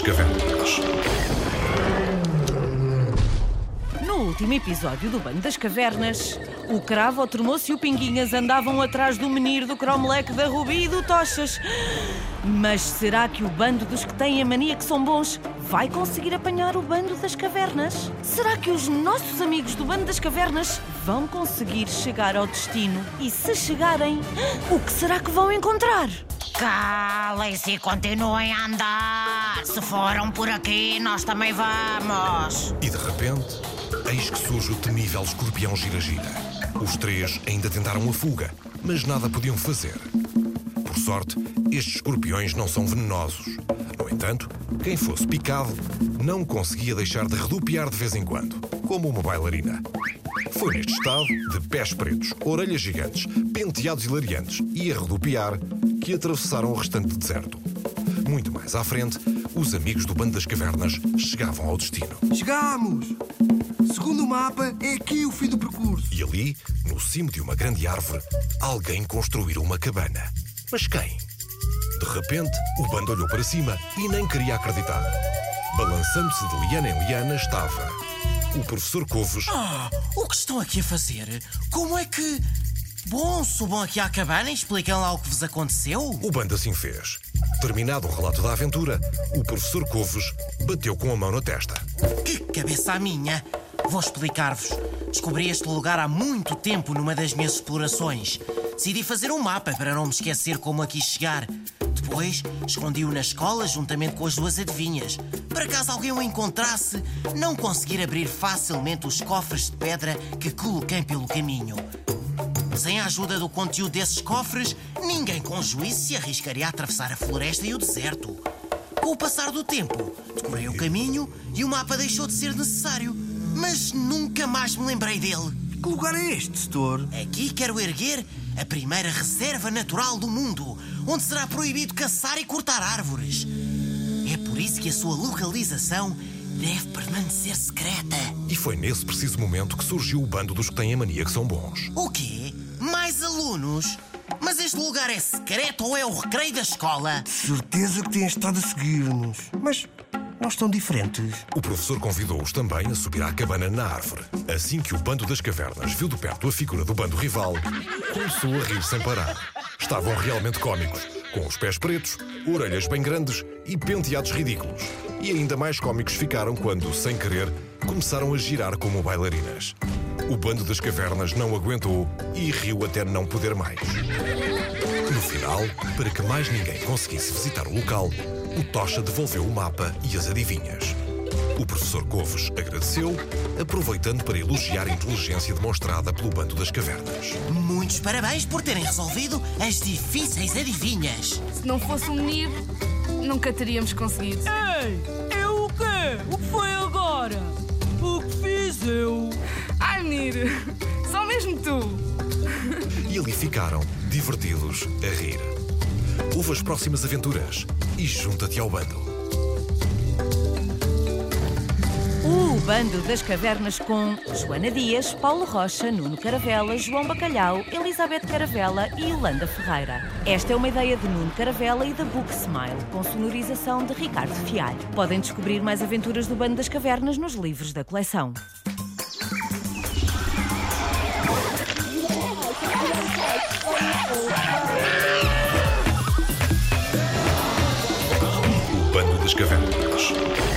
das Cavernas. No último episódio do Bando das Cavernas, o Cravo, o Tremoço e o Pinguinhas andavam atrás do menino do Cromleque, da Rubi e do Tochas. Mas será que o bando dos que têm a mania que são bons vai conseguir apanhar o bando das cavernas? Será que os nossos amigos do bando das cavernas vão conseguir chegar ao destino? E se chegarem, o que será que vão encontrar? Calem-se e continuem a andar. Se foram por aqui, nós também vamos. E de repente, eis que surge o temível escorpião gira-gira. Os três ainda tentaram a fuga, mas nada podiam fazer. Por sorte, estes escorpiões não são venenosos. No entanto, quem fosse picado não conseguia deixar de redupiar de vez em quando, como uma bailarina. Foi neste estado, de pés pretos, orelhas gigantes, penteados hilariantes e a redupiar, que atravessaram o restante deserto. Muito mais à frente, os amigos do Bando das Cavernas chegavam ao destino. Chegamos! Segundo o mapa, é aqui o fim do percurso. E ali, no cimo de uma grande árvore, alguém construíra uma cabana. Mas quem? De repente, o bando olhou para cima e nem queria acreditar. Balançando-se de liana em liana estava o professor Covos Ah, o que estão aqui a fazer? Como é que. Bom, subam aqui à cabana e expliquem lá o que vos aconteceu. O bando assim fez. Terminado o relato da aventura, o professor Covos bateu com a mão na testa. Que cabeça a minha! Vou explicar-vos. Descobri este lugar há muito tempo numa das minhas explorações. Decidi fazer um mapa para não me esquecer como aqui chegar. Depois, escondi-o na escola juntamente com as duas adivinhas. Para caso alguém o encontrasse, não conseguir abrir facilmente os cofres de pedra que coloquei pelo caminho. Sem a ajuda do conteúdo desses cofres, ninguém com juízo se arriscaria a atravessar a floresta e o deserto. Com o passar do tempo, decorei o caminho e o mapa deixou de ser necessário. Mas nunca mais me lembrei dele. Que lugar é este, setor? Aqui quero erguer a primeira reserva natural do mundo, onde será proibido caçar e cortar árvores. É por isso que a sua localização deve permanecer secreta. E foi nesse preciso momento que surgiu o bando dos que têm a mania que são bons. O quê? Alunos? Mas este lugar é secreto ou é o recreio da escola? Certeza que têm estado a seguir-nos. Mas nós tão diferentes. O professor convidou-os também a subir à cabana na árvore. Assim que o bando das cavernas viu de perto a figura do bando rival, começou a rir sem parar. Estavam realmente cómicos, com os pés pretos, orelhas bem grandes e penteados ridículos. E ainda mais cómicos ficaram quando, sem querer, começaram a girar como bailarinas. O bando das cavernas não aguentou e riu até não poder mais. No final, para que mais ninguém conseguisse visitar o local, o Tocha devolveu o mapa e as adivinhas. O professor Covos agradeceu, aproveitando para elogiar a inteligência demonstrada pelo bando das cavernas. Muitos parabéns por terem resolvido as difíceis adivinhas. Se não fosse um menino, nunca teríamos conseguido. Ei, eu o quê? O que foi E ali ficaram, divertidos, a rir. Houve as próximas aventuras e junta-te ao bando. O Bando das Cavernas com Joana Dias, Paulo Rocha, Nuno Caravela, João Bacalhau, Elizabeth Caravela e Yolanda Ferreira. Esta é uma ideia de Nuno Caravela e da Book Smile, com sonorização de Ricardo Fialho. Podem descobrir mais aventuras do Bando das Cavernas nos livros da coleção. Cavernas.